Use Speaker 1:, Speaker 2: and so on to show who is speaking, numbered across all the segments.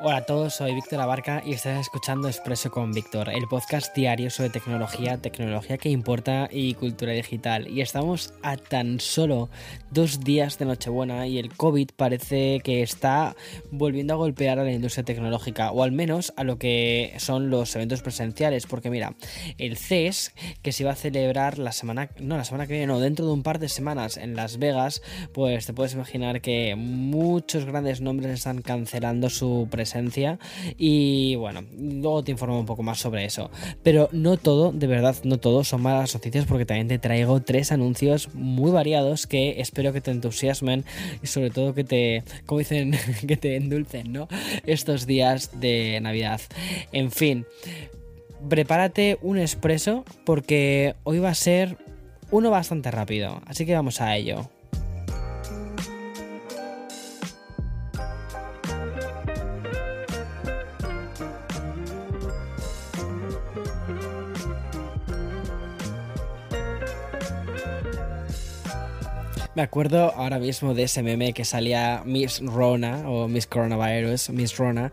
Speaker 1: Hola a todos, soy Víctor Abarca y estás escuchando Expreso con Víctor, el podcast diario sobre tecnología, tecnología que importa y cultura digital. Y estamos a tan solo dos días de Nochebuena y el COVID parece que está volviendo a golpear a la industria tecnológica, o al menos a lo que son los eventos presenciales, porque mira, el CES, que se iba a celebrar la semana, no, la semana que viene, no, dentro de un par de semanas en Las Vegas, pues te puedes imaginar que muchos grandes nombres están cancelando su presencia y bueno, luego te informo un poco más sobre eso. Pero no todo, de verdad, no todo son malas noticias porque también te traigo tres anuncios muy variados que espero que te entusiasmen y sobre todo que te, como dicen, que te endulcen, ¿no? Estos días de Navidad. En fin, prepárate un expreso porque hoy va a ser uno bastante rápido, así que vamos a ello. Me acuerdo ahora mismo de ese meme que salía Miss Rona o Miss Coronavirus, Miss Rona,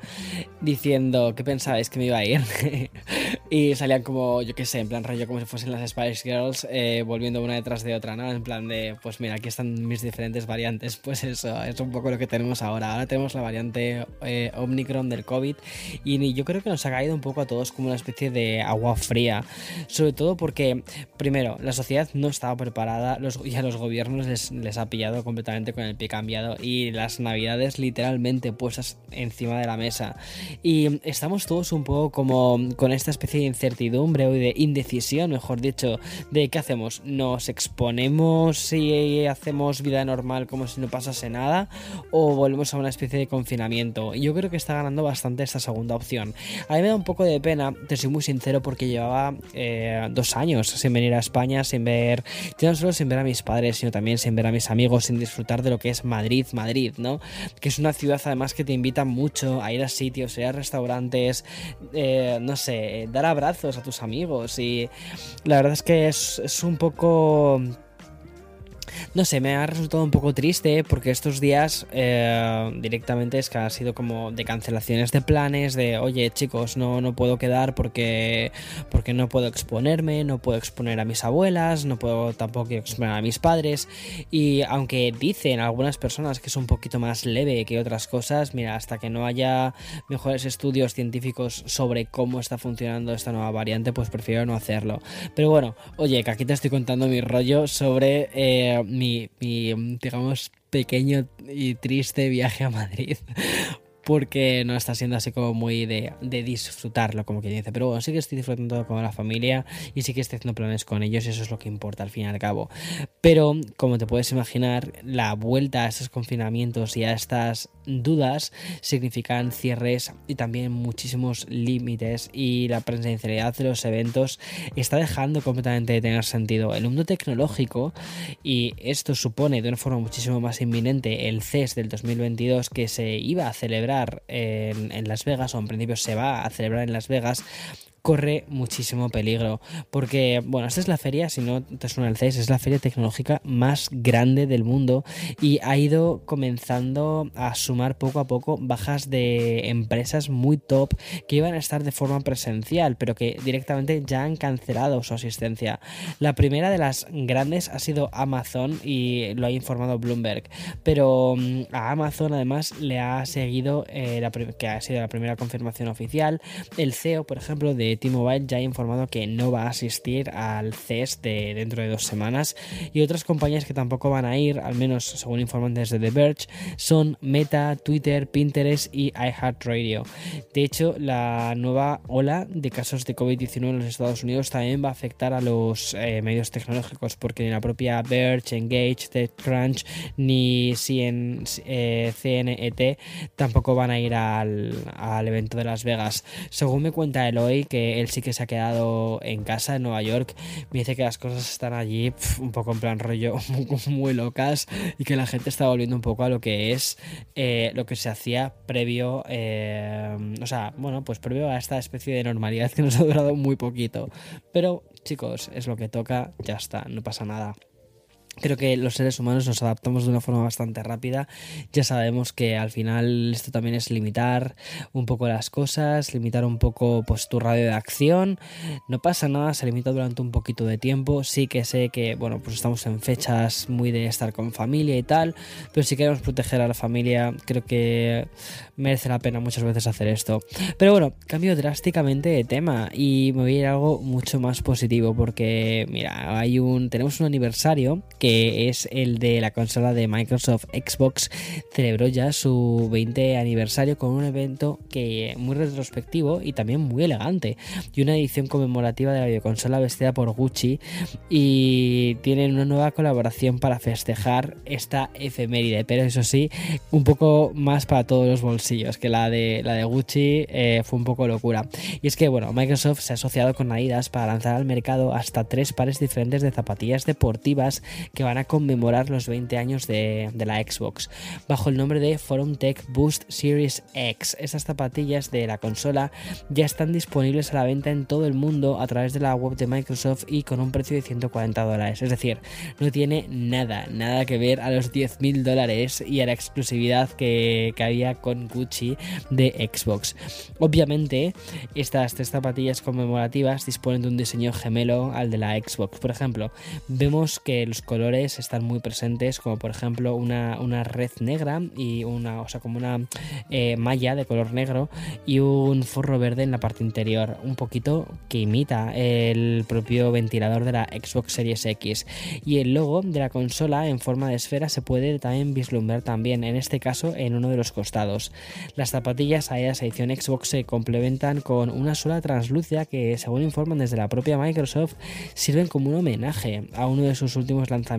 Speaker 1: diciendo que pensabais que me iba a ir. y salían como, yo qué sé, en plan rollo como si fuesen las Spice Girls, eh, volviendo una detrás de otra, ¿no? En plan de, pues mira, aquí están mis diferentes variantes. Pues eso, es un poco lo que tenemos ahora. Ahora tenemos la variante eh, Omicron del COVID y yo creo que nos ha caído un poco a todos como una especie de agua fría. Sobre todo porque, primero, la sociedad no estaba preparada los, y a los gobiernos les les ha pillado completamente con el pie cambiado y las navidades literalmente puestas encima de la mesa. Y estamos todos un poco como con esta especie de incertidumbre o de indecisión, mejor dicho, de qué hacemos. ¿Nos exponemos y hacemos vida normal como si no pasase nada? ¿O volvemos a una especie de confinamiento? Yo creo que está ganando bastante esta segunda opción. A mí me da un poco de pena, te soy muy sincero, porque llevaba eh, dos años sin venir a España, sin ver, no solo sin ver a mis padres, sino también sin ver a mis amigos, sin disfrutar de lo que es Madrid, Madrid, ¿no? Que es una ciudad además que te invita mucho a ir a sitios, ir a restaurantes, eh, no sé, dar abrazos a tus amigos y la verdad es que es, es un poco no sé, me ha resultado un poco triste porque estos días eh, directamente es que ha sido como de cancelaciones de planes, de oye chicos, no, no puedo quedar porque, porque no puedo exponerme, no puedo exponer a mis abuelas, no puedo tampoco exponer a mis padres. Y aunque dicen algunas personas que es un poquito más leve que otras cosas, mira, hasta que no haya mejores estudios científicos sobre cómo está funcionando esta nueva variante, pues prefiero no hacerlo. Pero bueno, oye, que aquí te estoy contando mi rollo sobre eh, mi mi, digamos, pequeño y triste viaje a Madrid porque no está siendo así como muy de, disfrutarlo, como quien dice. Pero bueno, sí que estoy disfrutando con la familia y sí que estoy haciendo planes con ellos y eso es lo que importa al fin y al cabo. Pero, como te puedes imaginar, la vuelta a estos confinamientos y a estas dudas significan cierres y también muchísimos límites y la presencialidad de los eventos está dejando completamente de tener sentido. El mundo tecnológico y esto supone de una forma muchísimo más inminente el CES del 2022 que se iba a celebrar en, Las Vegas, o en principio se va a celebrar en Las Vegas, corre muchísimo peligro. Porque, bueno, esta es la feria, si no te suena el CES, es la feria tecnológica más grande del mundo y ha ido comenzando a sumar poco a poco bajas de empresas muy top que iban a estar de forma presencial, pero que directamente ya han cancelado su asistencia. La primera de las grandes ha sido Amazon y lo ha informado Bloomberg, pero mm, a Amazon además le ha seguido, eh, que ha sido la primera confirmación oficial, el CEO, por ejemplo, de T-Mobile ya ha informado que no va a asistir al CES de dentro de dos semanas y otras compañías que tampoco van a ir, al menos según informan desde The Verge, son Meta, Twitter, Pinterest y iHeartRadio. De hecho, la nueva ola de casos de COVID-19 en los Estados Unidos también va a afectar a los eh, medios tecnológicos porque ni la propia Verge, Engage, TechCrunch ni CN, eh, CNET tampoco van a ir al, al evento de Las Vegas. Según me cuenta Eloy, que él sí que se ha quedado en casa en Nueva York. Me dice que las cosas están allí un poco en plan rollo muy, locas y que la gente está volviendo un poco a lo que es eh, lo que se hacía previo, eh, o sea, bueno, pues previo a esta especie de normalidad que nos ha durado muy poquito. Pero chicos, es lo que toca, ya está, no pasa nada. Creo que los seres humanos nos adaptamos de una forma bastante rápida. Ya sabemos que al final esto también es limitar un poco las cosas, limitar un poco pues tu radio de acción. No pasa nada, se limita durante un poquito de tiempo. Sí que sé que, bueno, pues estamos en fechas muy de estar con familia y tal, pero si queremos proteger a la familia, creo que merece la pena muchas veces hacer esto. Pero bueno, cambio drásticamente de tema y me voy a ir a algo mucho más positivo porque, mira, hay un tenemos un aniversario que es el de la consola de Microsoft Xbox, celebró ya su 20 aniversario con un evento que muy retrospectivo y también muy elegante y una edición conmemorativa de la videoconsola vestida por Gucci y tienen una nueva colaboración para festejar esta efeméride, pero eso sí, un poco más para todos los bolsillos que la de la de Gucci eh, fue un poco locura. Y es que bueno, Microsoft se ha asociado con Adidas para lanzar al mercado hasta tres pares diferentes de zapatillas deportivas que van a conmemorar los 20 años de, la Xbox, bajo el nombre de Forum Tech Boost Series X. Estas zapatillas de la consola ya están disponibles a la venta en todo el mundo a través de la web de Microsoft y con un precio de 140 dólares. Es decir, no tiene nada, nada que ver a los 10.000 dólares y a la exclusividad que, que había con Gucci de Xbox. Obviamente, estas tres zapatillas conmemorativas disponen de un diseño gemelo al de la Xbox. Por ejemplo, vemos que los colores están muy presentes, como por ejemplo una, red negra y una, o sea, como una eh, malla de color negro y un forro verde en la parte interior, un poquito que imita el propio ventilador de la Xbox Series X. Y el logo de la consola en forma de esfera se puede también vislumbrar también, en este caso en uno de los costados. Las zapatillas a esa edición Xbox se complementan con una sola translúcida que, según informan desde la propia Microsoft, sirven como un homenaje a uno de sus últimos lanzamientos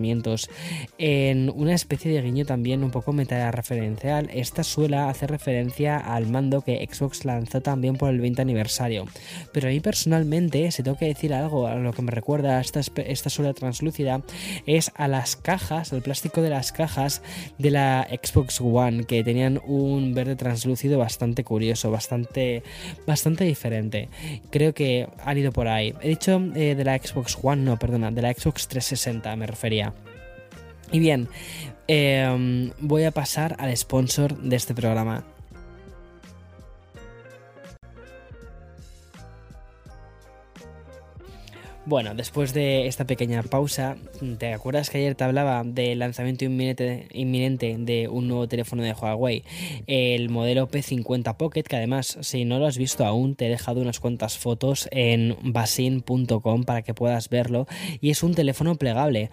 Speaker 1: en una especie de guiño también un poco meta-referencial, esta suela hace referencia al mando que Xbox lanzó también por el 20 aniversario. Pero a mí personalmente, si tengo que decir algo a lo que me recuerda esta, esta suela translúcida, es a las cajas, al plástico de las cajas de la Xbox One, que tenían un verde translúcido bastante curioso, bastante, bastante diferente. Creo que han ido por ahí. He dicho eh, de la Xbox One, no, perdona, de la Xbox 360 me refería. Y bien, em, voy a pasar al sponsor de este programa. Bueno, después de esta pequeña pausa, ¿te acuerdas que ayer te hablaba del lanzamiento inminente, de un nuevo teléfono de Huawei? El modelo P50 Pocket, que además, si no lo has visto aún, te he dejado unas cuantas fotos en basin.com para que puedas verlo. Y es un teléfono plegable,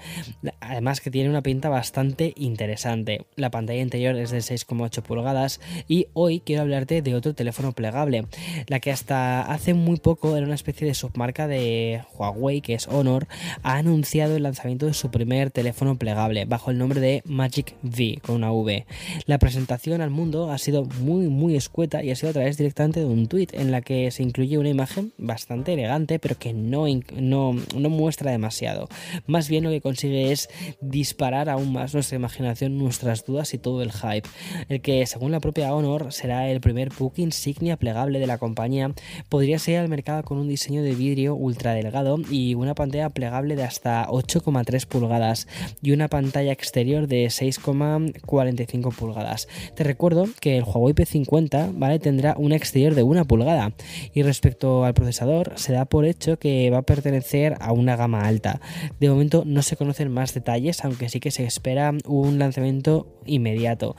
Speaker 1: además que tiene una pinta bastante interesante. La pantalla interior es de 6,8 pulgadas y hoy quiero hablarte de otro teléfono plegable, la que hasta hace muy poco era una especie de submarca de Huawei que es Honor, ha anunciado el lanzamiento de su primer teléfono plegable bajo el nombre de Magic V con una V. La presentación al mundo ha sido muy muy escueta y ha sido a través directamente de un tweet en la que se incluye una imagen bastante elegante pero que no, no, no muestra demasiado. Más bien lo que consigue es disparar aún más nuestra imaginación, nuestras dudas y todo el hype. El que según la propia Honor será el primer book insignia plegable de la compañía podría ser al mercado con un diseño de vidrio ultra delgado y una pantalla plegable de hasta 8,3 pulgadas y una pantalla exterior de 6,45 pulgadas. Te recuerdo que el Huawei P50 ¿vale? tendrá un exterior de una pulgada y respecto al procesador se da por hecho que va a pertenecer a una gama alta. De momento no se conocen más detalles, aunque sí que se espera un lanzamiento inmediato.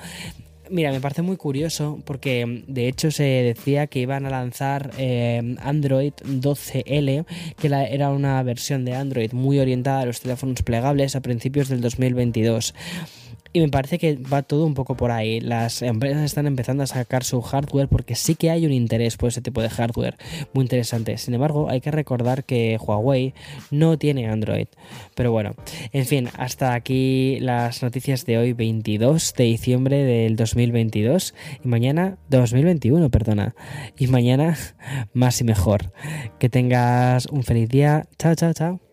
Speaker 1: Mira, me parece muy curioso porque de hecho se decía que iban a lanzar eh, Android 12L, que era una versión de Android muy orientada a los teléfonos plegables a principios del 2022. Y me parece que va todo un poco por ahí. Las empresas están empezando a sacar su hardware porque sí que hay un interés por ese tipo de hardware muy interesante. Sin embargo, hay que recordar que Huawei no tiene Android. Pero bueno, en fin, hasta aquí las noticias de hoy, 22 de diciembre del 2022. Y mañana, 2021, perdona. Y mañana, más y mejor. Que tengas un feliz día. Chao, chao, chao.